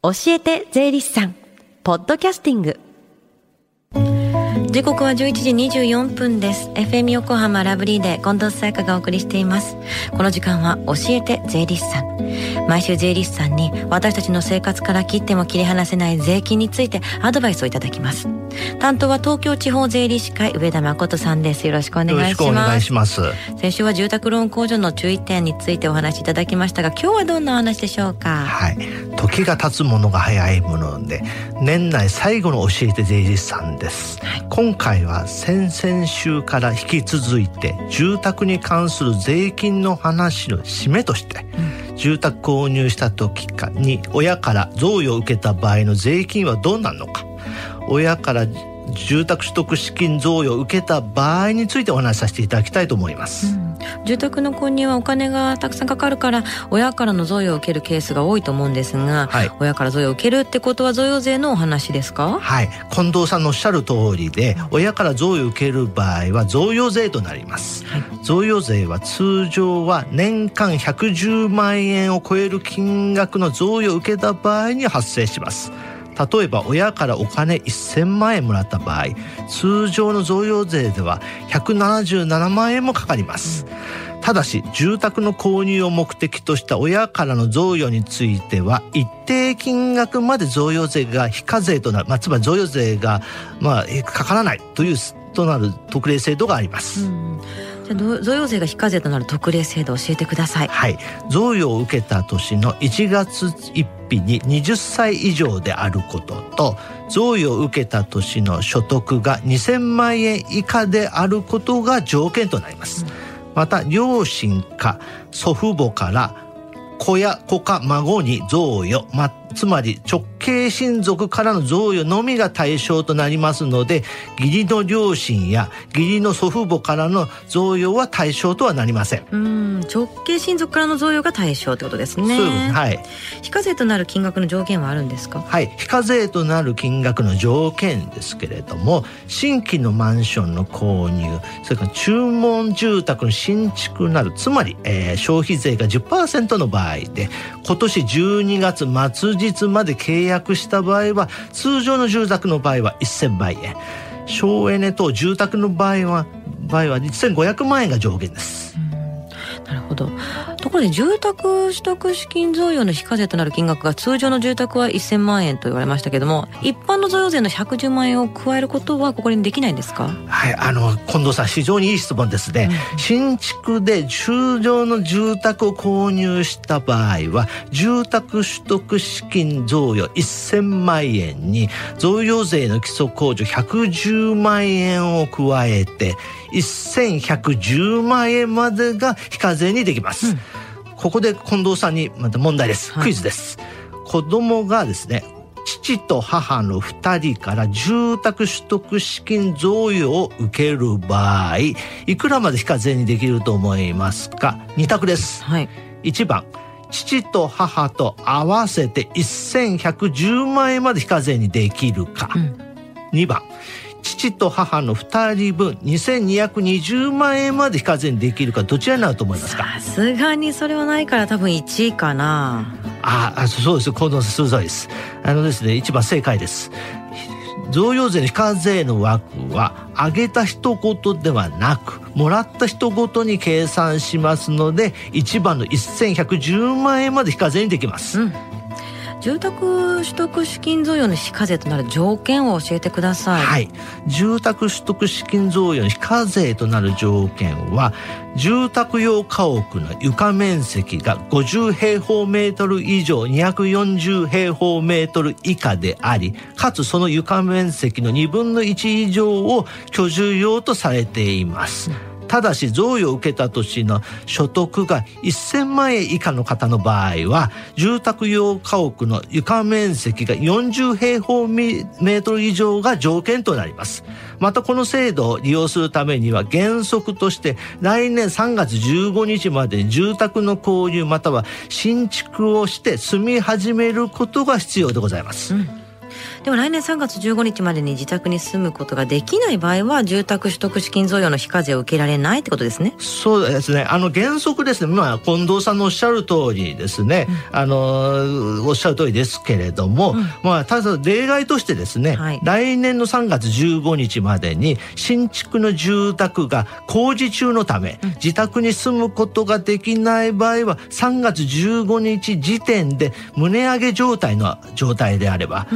教えて税理士さん。ポッドキャスティング。時刻は11時24分です。FM 横浜ラブリーで近藤沙耶香がお送りしています。この時間は教えて税理士さん。毎週税理士さんに私たちの生活から切っても切り離せない税金についてアドバイスをいただきます。担当は東京地方税理士会上田誠さんです。よろしくお願いします。よろしくお願いします。先週は住宅ローン控除の注意点についてお話しいただきましたが今日はどんなお話でしょうか？はい。時が経つものが早いもので年内最後の教えて税理士さんです、はい、今回は先々週から引き続いて住宅に関する税金の話の締めとして、うん、住宅購入した時に親から贈与を受けた場合の税金はどうなるのか。親から住宅取得資金贈与を受けた場合についてお話しさせていただきたいと思います、うん、住宅の購入はお金がたくさんかかるから親からの贈与を受けるケースが多いと思うんですが、はい、親から贈与を受けるってことは贈与税のお話ですか？はい。近藤さんのおっしゃる通りで親から贈与を受ける場合は贈与税となります、はい、贈与税は通常は年間110万円を超える金額の贈与を受けた場合に発生します例えば親からお金1000万円もらった場合通常の贈与税では177万円もかかります。ただし住宅の購入を目的とした親からの贈与については一定金額まで贈与税が非課税となる、まあ、つまり贈与税が、まあ、かからないというとなる特例制度があります。うんじゃ贈与税が非課税となる特例制度を教えてください。はい、贈与を受けた年の1月1日に20歳以上であることと贈与を受けた年の所得が2000万円以下であることが条件となります。また両親か祖父母から子や子か孫に贈与、ま、つまり直系親族からの贈与のみが対象となりますので義理の両親や義理の祖父母からの贈与は対象とはなりません。うん直系親族からの贈与が対象ってことですね。はい。非課税となる金額の条件はあるんですか？はい。非課税となる金額の条件ですけれども新規のマンションの購入それから注文住宅の新築なるつまり、えー、消費税が10%の場合で今年12月末日まで契約した場合は通常の住宅の場合は1000万円。省エネと住宅の場合は場合は1500万円が上限です。なるほど。ところで住宅取得資金贈与の非課税となる金額が通常の住宅は1000万円と言われましたけども一般の贈与税の110万円を加えることはここにできないんですか？はいあの近藤さん非常にいい質問ですね、うん、新築で通常の住宅を購入した場合は住宅取得資金贈与1000万円に贈与税の基礎控除110万円を加えて1110万円までが非課税にできます、うん、ここで近藤さんにまた問題です、はい、クイズです。子供がですね父と母の2人から住宅取得資金贈与を受ける場合いくらまで非課税にできると思いますか？2択です、はい、1番父と母と合わせて1110万円まで非課税にできるか、うん、2番父と母の2人分2220万円まで非課税にできるかどちらになると思いますか？さすがにそれはないから多分1位かな。ああそうです。近藤さん鋭いです。あのですね一番正解です。贈与税の非課税の枠は上げた人ごとではなくもらった人ごとに計算しますので1番の1110万円まで非課税にできます、うん住宅取得資金贈与の非課税となる条件を教えてください。はい。住宅取得資金贈与の非課税となる条件は、住宅用家屋の床面積が50平方メートル以上240平方メートル以下であり、かつその床面積の2分の1以上を居住用とされています。うんただし贈与を受けた年の所得が1000万円以下の方の場合は住宅用家屋の床面積が40平方メートル以上が条件となります。またこの制度を利用するためには原則として来年3月15日までに住宅の購入または新築をして住み始めることが必要でございます、うん。でも来年3月15日までに自宅に住むことができない場合は住宅取得資金贈与の非課税を受けられないってことですね。そうですね。あの原則ですね。まあ近藤さんのおっしゃる通りですね、うん、あのおっしゃる通りですけれども、うん、まあただ例外としてですね、はい、来年の3月15日までに新築の住宅が工事中のため、うん、自宅に住むことができない場合は3月15日時点で棟上げ状態の状態であれば、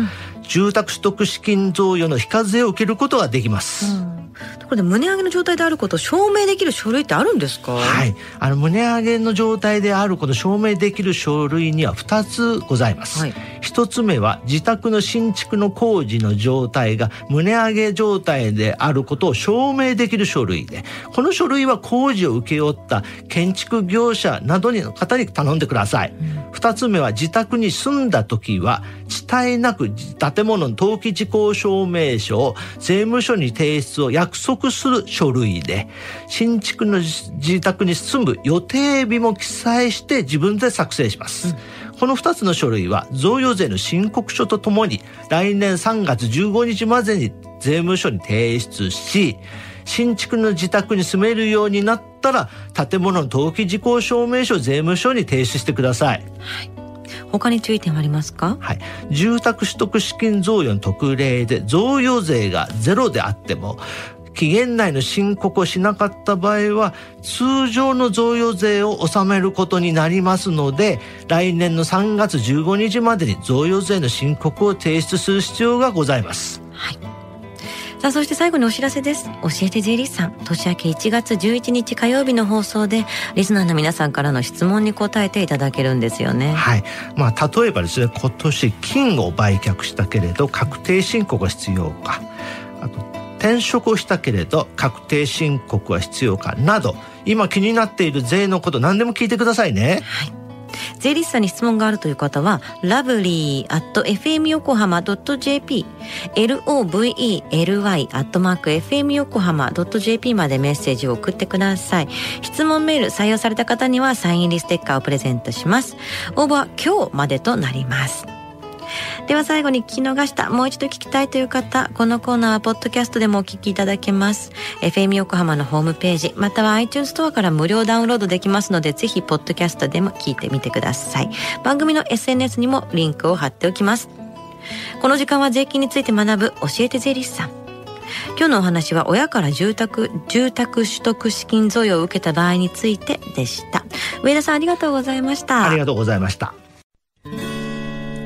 住宅取得資金贈与の非課税を受けることができます。うん。ところで胸上げの状態であることを証明できる書類ってあるんですか？はい。あの胸上げの状態であることを証明できる書類には2つございます、はい、1つ目は自宅の新築の工事の状態が胸上げ状態であることを証明できる書類でこの書類は工事を請け負った建築業者などの方に頼んでください、うん、2つ目は自宅に住んだ時は地帯なく建物の登記事項証明書を税務署に提出を約束する書類で新築の自宅に住む予定日も記載して自分で作成します、うん、この2つの書類は贈与税の申告書とともに来年3月15日までに税務署に提出し新築の自宅に住めるようになったら建物の登記事項証明書を税務署に提出してください、はい。他に注意点はありますか？はい。住宅取得資金贈与の特例で贈与税がゼロであっても、期限内の申告をしなかった場合は通常の贈与税を納めることになりますので来年の3月15日までに贈与税の申告を提出する必要がございます。はいさあ、そして最後にお知らせです。教えて税理士さん。年明け1月11日火曜日の放送で、リスナーの皆さんからの質問に答えていただけるんですよね。はい。まあ、例えばですね、今年金を売却したけれど、確定申告が必要か。あと、転職をしたけれど、確定申告は必要か。など、今気になっている税のこと何でも聞いてくださいね。はい。税理士さんに質問があるという方は、ラブリー at fm 横浜 .jp、lovely アットマーク fm 横浜 .jp までメッセージを送ってください。質問メール採用された方にはサイン入りステッカーをプレゼントします。応募は今日までとなります。では最後に聞き逃した、もう一度聞きたいという方、このコーナーはポッドキャストでもお聞きいただけます。FM 横浜のホームページ、または iTunes ストアから無料ダウンロードできますので、ぜひポッドキャストでも聞いてみてください。番組の SNS にもリンクを貼っておきます。この時間は税金について学ぶ教えて税理士さん。今日のお話は親から住宅、住宅取得資金贈与を受けた場合についてでした。上田さんありがとうございました。ありがとうございました。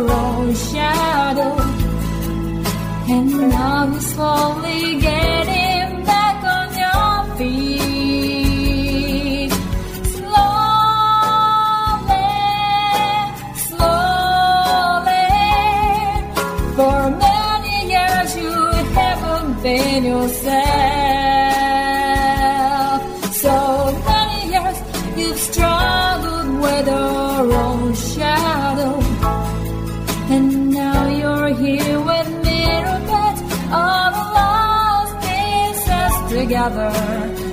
your shadow, and now you slowly get. Together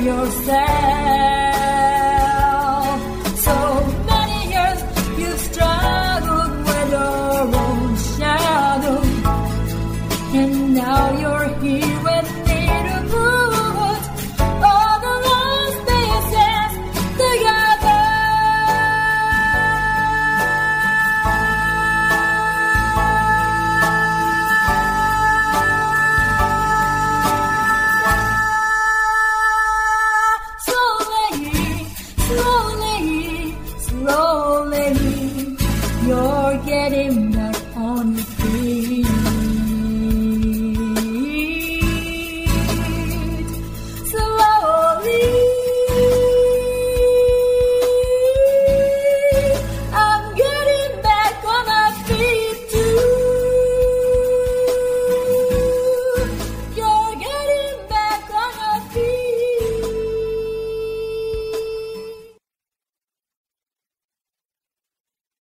yourself.